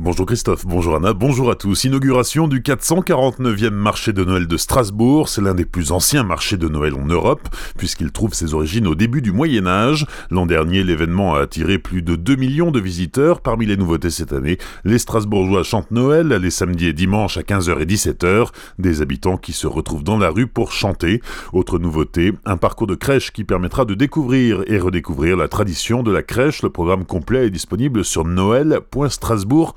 Bonjour Christophe, bonjour Anna, bonjour à tous. Inauguration du 449e marché de Noël de Strasbourg. C'est l'un des plus anciens marchés de Noël en Europe, puisqu'il trouve ses origines au début du Moyen Âge. L'an dernier, l'événement a attiré plus de 2 millions de visiteurs. Parmi les nouveautés cette année, les Strasbourgeois chantent Noël les samedis et dimanches à 15h et 17h. Des habitants qui se retrouvent dans la rue pour chanter. Autre nouveauté, un parcours de crèche qui permettra de découvrir et redécouvrir la tradition de la crèche. Le programme complet est disponible sur noël.strasbourg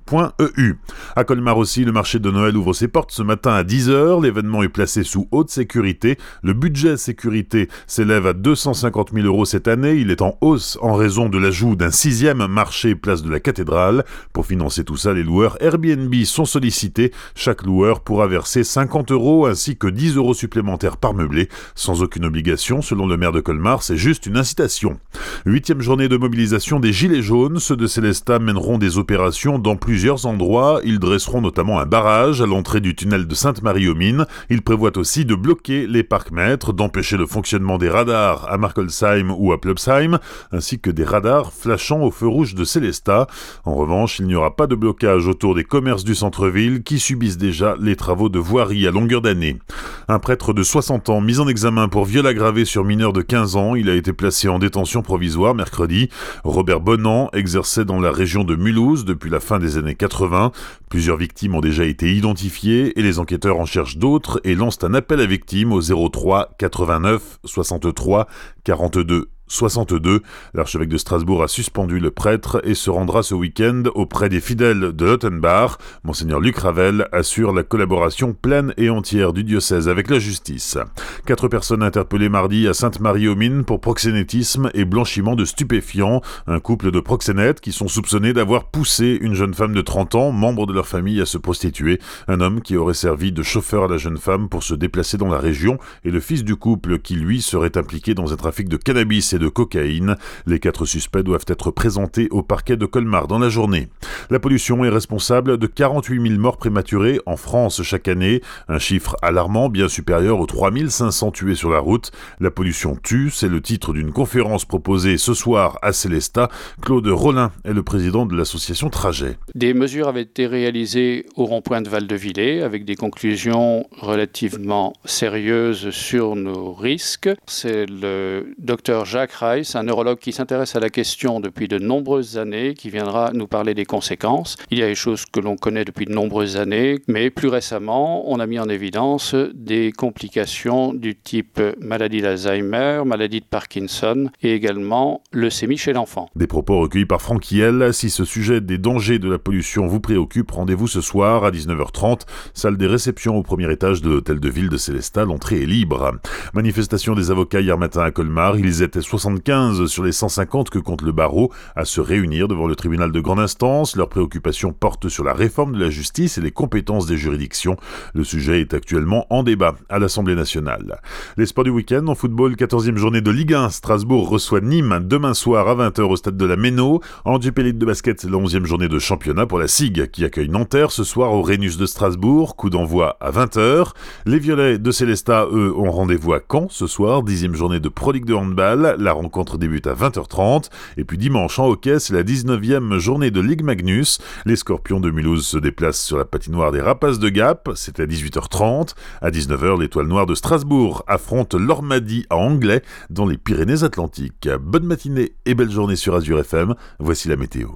EU. À Colmar aussi, le marché de Noël ouvre ses portes ce matin à 10h. L'événement est placé sous haute sécurité. Le budget sécurité s'élève à 250 000 euros cette année. Il est en hausse en raison de l'ajout d'un sixième marché place de la cathédrale. Pour financer tout ça, les loueurs Airbnb sont sollicités. Chaque loueur pourra verser 50 euros ainsi que 10 euros supplémentaires par meublé, sans aucune obligation. Selon le maire de Colmar, c'est juste une incitation. Huitième journée de mobilisation des Gilets jaunes. Ceux de Célestat mèneront des opérations dans plusieurs plusieurs endroits. Ils dresseront notamment un barrage à l'entrée du tunnel de Sainte-Marie-aux-Mines. Ils prévoient aussi de bloquer les parcs-mètres, d'empêcher le fonctionnement des radars à Markolsheim ou à Plopsheim, ainsi que des radars flashant au feu rouge de Célestat. En revanche, il n'y aura pas de blocage autour des commerces du centre-ville qui subissent déjà les travaux de voirie à longueur d'année. Un prêtre de 60 ans mis en examen pour viol aggravé sur mineur de 15 ans, il a été placé en détention provisoire mercredi. Robert Bonan exerçait dans la région de Mulhouse depuis la fin des années 80. Plusieurs victimes ont déjà été identifiées et les enquêteurs en cherchent d'autres et lancent un appel à victimes au 03 89 63 42 62. L'archevêque de Strasbourg a suspendu le prêtre et se rendra ce week-end auprès des fidèles de Lottenbach. Monseigneur Luc Ravel assure la collaboration pleine et entière du diocèse avec la justice. Quatre personnes interpellées mardi à Sainte-Marie-aux-Mines pour proxénétisme et blanchiment de stupéfiants. Un couple de proxénètes qui sont soupçonnés d'avoir poussé une jeune femme de 30 ans, membre de leur famille, à se prostituer. Un homme qui aurait servi de chauffeur à la jeune femme pour se déplacer dans la région et le fils du couple qui, lui, serait impliqué dans un trafic de cannabis et de cocaïne. Les quatre suspects doivent être présentés au parquet de Colmar dans la journée. La pollution est responsable de 48 000 morts prématurées en France chaque année, un chiffre alarmant bien supérieur aux 3500 tués sur la route. La pollution tue, c'est le titre d'une conférence proposée ce soir à Célestat. Claude Rollin est le président de l'association Trajet. Des mesures avaient été réalisées au rond-point de Val-de-Villers avec des conclusions relativement sérieuses sur nos risques. C'est le docteur Jacques Reiss, un neurologue qui s'intéresse à la question depuis de nombreuses années, qui viendra nous parler des conséquences. Il y a des choses que l'on connaît depuis de nombreuses années, mais plus récemment, on a mis en évidence des complications du type maladie d'Alzheimer, maladie de Parkinson et également leucémie chez l'enfant. Des propos recueillis par Franquiel. Si ce sujet des dangers de la pollution vous préoccupe, rendez-vous ce soir à 19h30, salle des réceptions au premier étage de l'hôtel de ville de Célestat. L'entrée est libre. Manifestation des avocats hier matin à Colmar. Ils étaient 75 sur les 150 que compte le barreau à se réunir devant le tribunal de grande instance. Leurs préoccupations portent sur la réforme de la justice et les compétences des juridictions. Le sujet est actuellement en débat à l'Assemblée nationale. Les sports du week-end en football, 14e journée de Ligue 1. Strasbourg reçoit Nîmes demain soir à 20h au stade de la Méno. En Dupélite de basket, la 11e journée de championnat pour la SIG qui accueille Nanterre ce soir au Rhénus de Strasbourg. Coup d'envoi à 20h. Les Violets de Célestat, eux, ont rendez-vous à Caen ce soir. 10e journée de Pro League de handball. La rencontre débute à 20h30. Et puis dimanche en hockey, c'est la 19e journée de Ligue Magnus. Les Scorpions de Mulhouse se déplacent sur la patinoire des Rapaces de Gap. C'est à 18h30. À 19h, l'Étoile Noire de Strasbourg affronte l'Ormadi à Anglais dans les Pyrénées-Atlantiques. Bonne matinée et belle journée sur Azure FM. Voici la météo.